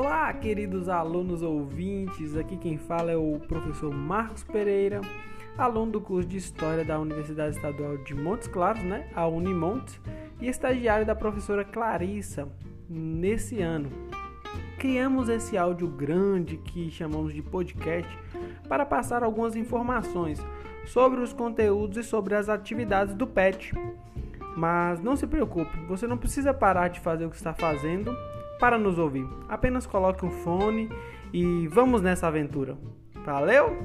Olá, queridos alunos ouvintes. Aqui quem fala é o professor Marcos Pereira, aluno do curso de História da Universidade Estadual de Montes Claros, né, a Unimontes, e estagiário da professora Clarissa nesse ano. Criamos esse áudio grande que chamamos de podcast para passar algumas informações sobre os conteúdos e sobre as atividades do PET. Mas não se preocupe, você não precisa parar de fazer o que está fazendo para nos ouvir. Apenas coloque um fone e vamos nessa aventura. Valeu?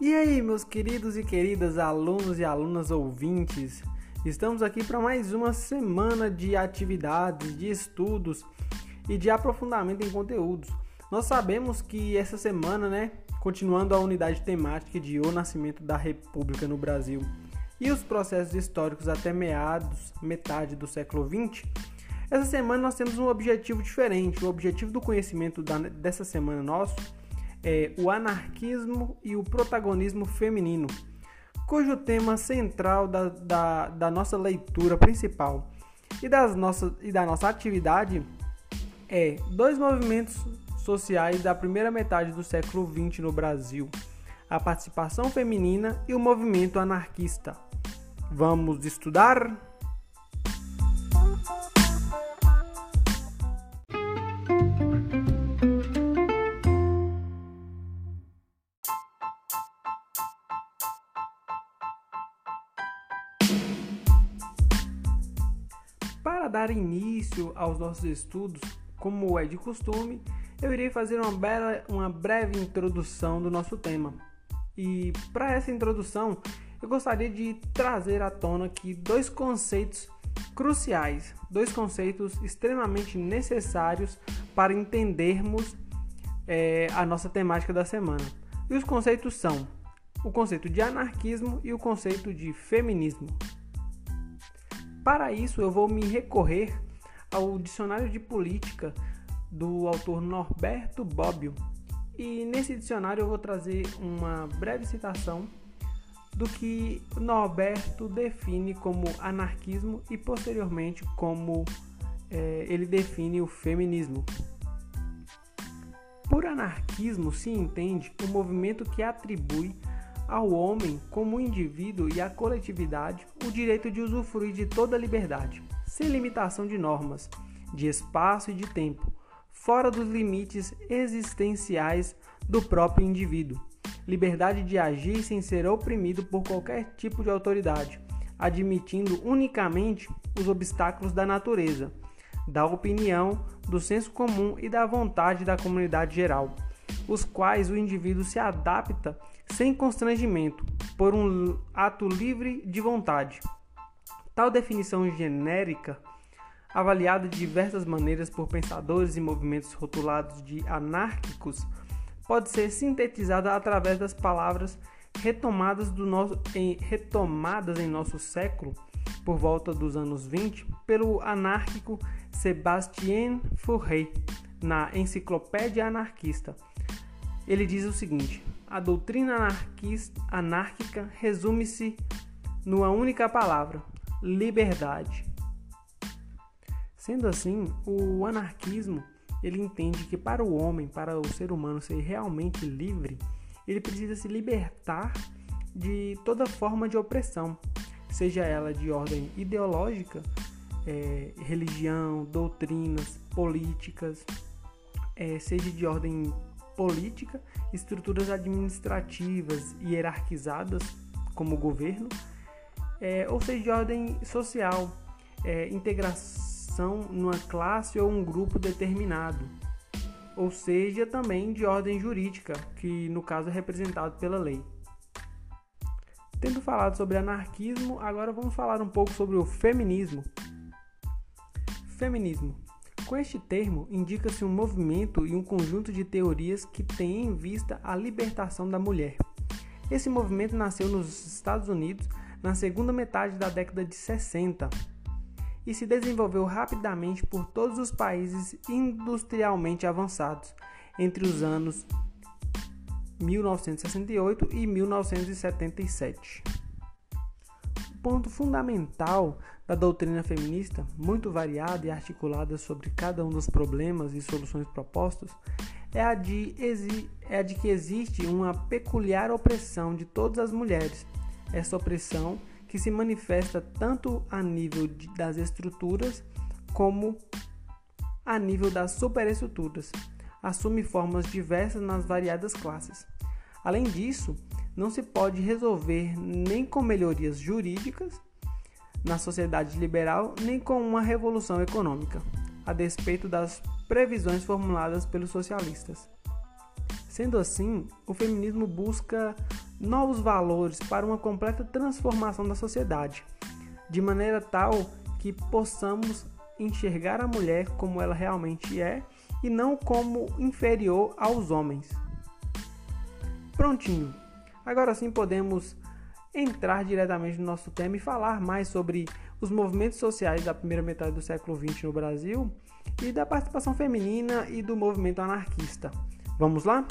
E aí, meus queridos e queridas alunos e alunas ouvintes? Estamos aqui para mais uma semana de atividades, de estudos e de aprofundamento em conteúdos. Nós sabemos que essa semana, né, continuando a unidade temática de O Nascimento da República no Brasil e os processos históricos até meados, metade do século XX, essa semana nós temos um objetivo diferente. O objetivo do conhecimento da, dessa semana nosso é o anarquismo e o protagonismo feminino cujo tema central da, da, da nossa leitura principal e, das nossas, e da nossa atividade é dois movimentos sociais da primeira metade do século XX no Brasil: a participação feminina e o movimento anarquista. Vamos estudar? Para dar início aos nossos estudos, como é de costume, eu irei fazer uma, bela, uma breve introdução do nosso tema. E para essa introdução, eu gostaria de trazer à tona aqui dois conceitos cruciais, dois conceitos extremamente necessários para entendermos é, a nossa temática da semana. E os conceitos são o conceito de anarquismo e o conceito de feminismo. Para isso, eu vou me recorrer ao Dicionário de Política do autor Norberto Bobbio. E nesse dicionário eu vou trazer uma breve citação do que Norberto define como anarquismo e posteriormente como é, ele define o feminismo. Por anarquismo se entende o movimento que atribui ao homem, como indivíduo e à coletividade, o direito de usufruir de toda a liberdade, sem limitação de normas, de espaço e de tempo, fora dos limites existenciais do próprio indivíduo. Liberdade de agir sem ser oprimido por qualquer tipo de autoridade, admitindo unicamente os obstáculos da natureza, da opinião, do senso comum e da vontade da comunidade geral, os quais o indivíduo se adapta sem constrangimento, por um ato livre de vontade. Tal definição genérica, avaliada de diversas maneiras por pensadores e movimentos rotulados de anárquicos, pode ser sintetizada através das palavras retomadas, do nosso, em, retomadas em nosso século, por volta dos anos 20, pelo anárquico Sebastien Fourier, na Enciclopédia Anarquista. Ele diz o seguinte: a doutrina anarquista, anárquica resume-se numa única palavra: liberdade. Sendo assim, o anarquismo ele entende que para o homem, para o ser humano ser realmente livre, ele precisa se libertar de toda forma de opressão, seja ela de ordem ideológica, é, religião, doutrinas, políticas, é, seja de ordem política, estruturas administrativas hierarquizadas, como o governo, é, ou seja, de ordem social, é, integração numa classe ou um grupo determinado, ou seja, também de ordem jurídica, que no caso é representado pela lei. Tendo falado sobre anarquismo, agora vamos falar um pouco sobre o feminismo. Feminismo com este termo, indica-se um movimento e um conjunto de teorias que têm em vista a libertação da mulher. Esse movimento nasceu nos Estados Unidos na segunda metade da década de 60 e se desenvolveu rapidamente por todos os países industrialmente avançados entre os anos 1968 e 1977. O ponto fundamental da doutrina feminista, muito variada e articulada sobre cada um dos problemas e soluções propostos, é a de, é a de que existe uma peculiar opressão de todas as mulheres. Essa opressão que se manifesta tanto a nível das estruturas como a nível das superestruturas, assume formas diversas nas variadas classes. Além disso, não se pode resolver nem com melhorias jurídicas na sociedade liberal, nem com uma revolução econômica, a despeito das previsões formuladas pelos socialistas. Sendo assim, o feminismo busca novos valores para uma completa transformação da sociedade, de maneira tal que possamos enxergar a mulher como ela realmente é e não como inferior aos homens. Prontinho. Agora sim podemos entrar diretamente no nosso tema e falar mais sobre os movimentos sociais da primeira metade do século XX no Brasil e da participação feminina e do movimento anarquista. Vamos lá?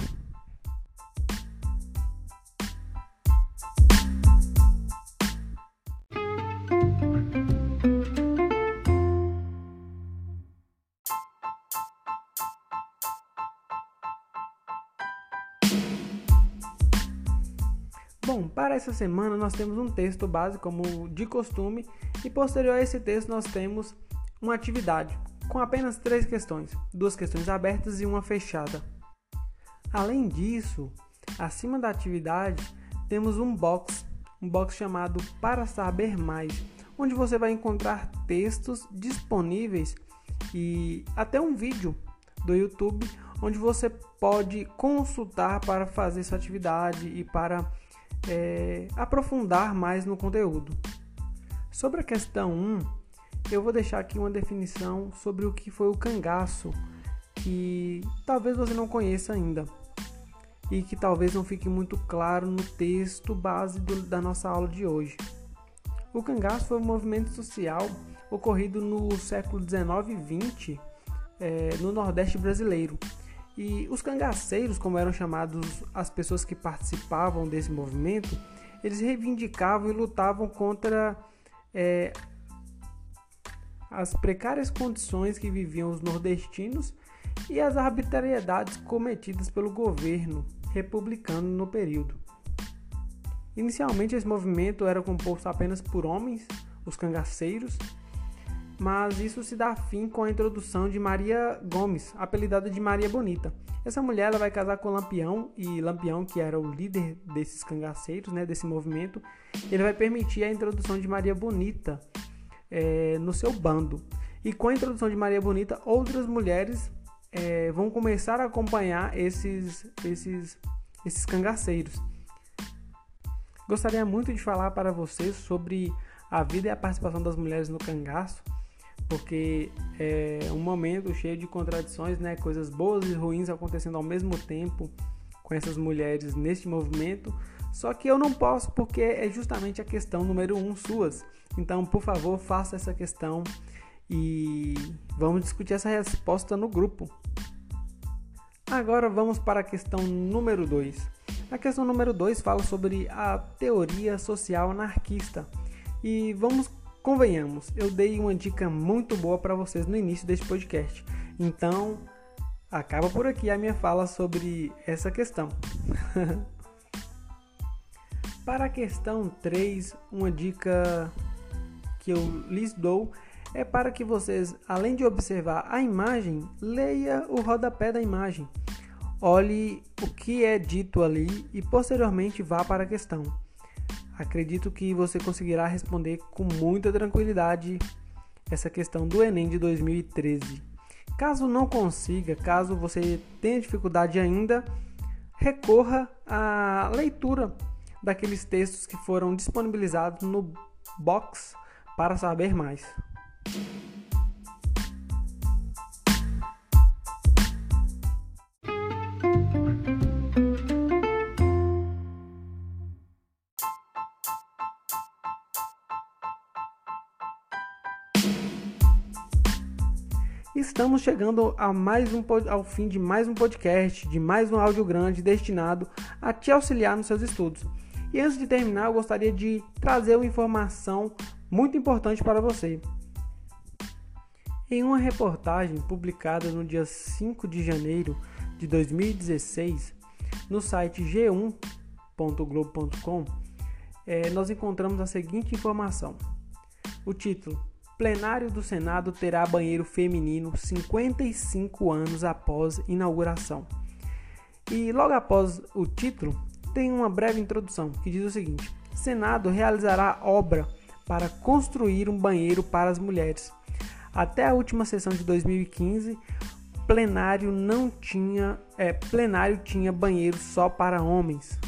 Bom, para essa semana nós temos um texto base como de costume e posterior a esse texto nós temos uma atividade com apenas três questões, duas questões abertas e uma fechada. Além disso, acima da atividade temos um box, um box chamado Para Saber Mais, onde você vai encontrar textos disponíveis e até um vídeo do YouTube onde você pode consultar para fazer essa atividade e para é, aprofundar mais no conteúdo. Sobre a questão 1, eu vou deixar aqui uma definição sobre o que foi o cangaço, que talvez você não conheça ainda e que talvez não fique muito claro no texto base do, da nossa aula de hoje. O cangaço foi um movimento social ocorrido no século 19 e 20 é, no Nordeste brasileiro e os cangaceiros, como eram chamados as pessoas que participavam desse movimento, eles reivindicavam e lutavam contra é, as precárias condições que viviam os nordestinos e as arbitrariedades cometidas pelo governo republicano no período. Inicialmente, esse movimento era composto apenas por homens, os cangaceiros, mas isso se dá fim com a introdução de Maria Gomes, apelidada de Maria Bonita. Essa mulher ela vai casar com Lampião e Lampião, que era o líder desses cangaceiros, né, desse movimento, ele vai permitir a introdução de Maria Bonita é, no seu bando. E com a introdução de Maria Bonita, outras mulheres é, vão começar a acompanhar esses, esses, esses cangaceiros. Gostaria muito de falar para vocês sobre a vida e a participação das mulheres no cangaço, porque é um momento cheio de contradições, né? Coisas boas e ruins acontecendo ao mesmo tempo com essas mulheres neste movimento. Só que eu não posso porque é justamente a questão número um suas. Então, por favor, faça essa questão e vamos discutir essa resposta no grupo. Agora vamos para a questão número 2. A questão número 2 fala sobre a teoria social anarquista. E vamos Convenhamos, eu dei uma dica muito boa para vocês no início deste podcast. Então, acaba por aqui a minha fala sobre essa questão. para a questão 3, uma dica que eu lhes dou é para que vocês, além de observar a imagem, leia o rodapé da imagem. Olhe o que é dito ali e posteriormente vá para a questão. Acredito que você conseguirá responder com muita tranquilidade essa questão do Enem de 2013. Caso não consiga, caso você tenha dificuldade ainda, recorra à leitura daqueles textos que foram disponibilizados no box para saber mais. Estamos chegando a mais um, ao fim de mais um podcast, de mais um áudio grande destinado a te auxiliar nos seus estudos. E antes de terminar, eu gostaria de trazer uma informação muito importante para você. Em uma reportagem publicada no dia 5 de janeiro de 2016, no site g1.globo.com, é, nós encontramos a seguinte informação. O título: Plenário do Senado terá banheiro feminino 55 anos após inauguração. E logo após o título, tem uma breve introdução que diz o seguinte: Senado realizará obra para construir um banheiro para as mulheres. Até a última sessão de 2015, plenário não tinha, é, plenário tinha banheiro só para homens.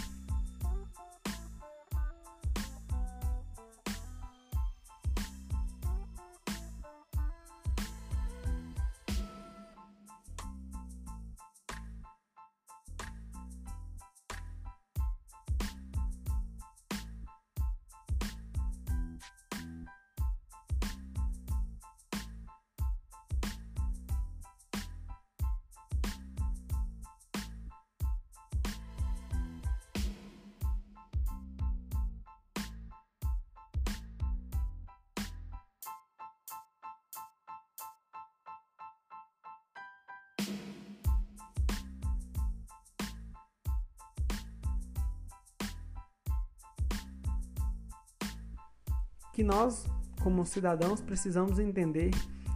Que nós, como cidadãos, precisamos entender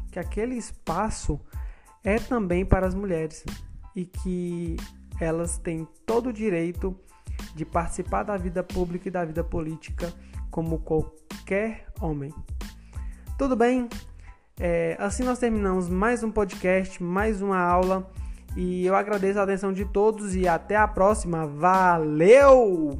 que aquele espaço é também para as mulheres e que elas têm todo o direito de participar da vida pública e da vida política como qualquer homem. Tudo bem? É, assim nós terminamos mais um podcast, mais uma aula e eu agradeço a atenção de todos e até a próxima. Valeu!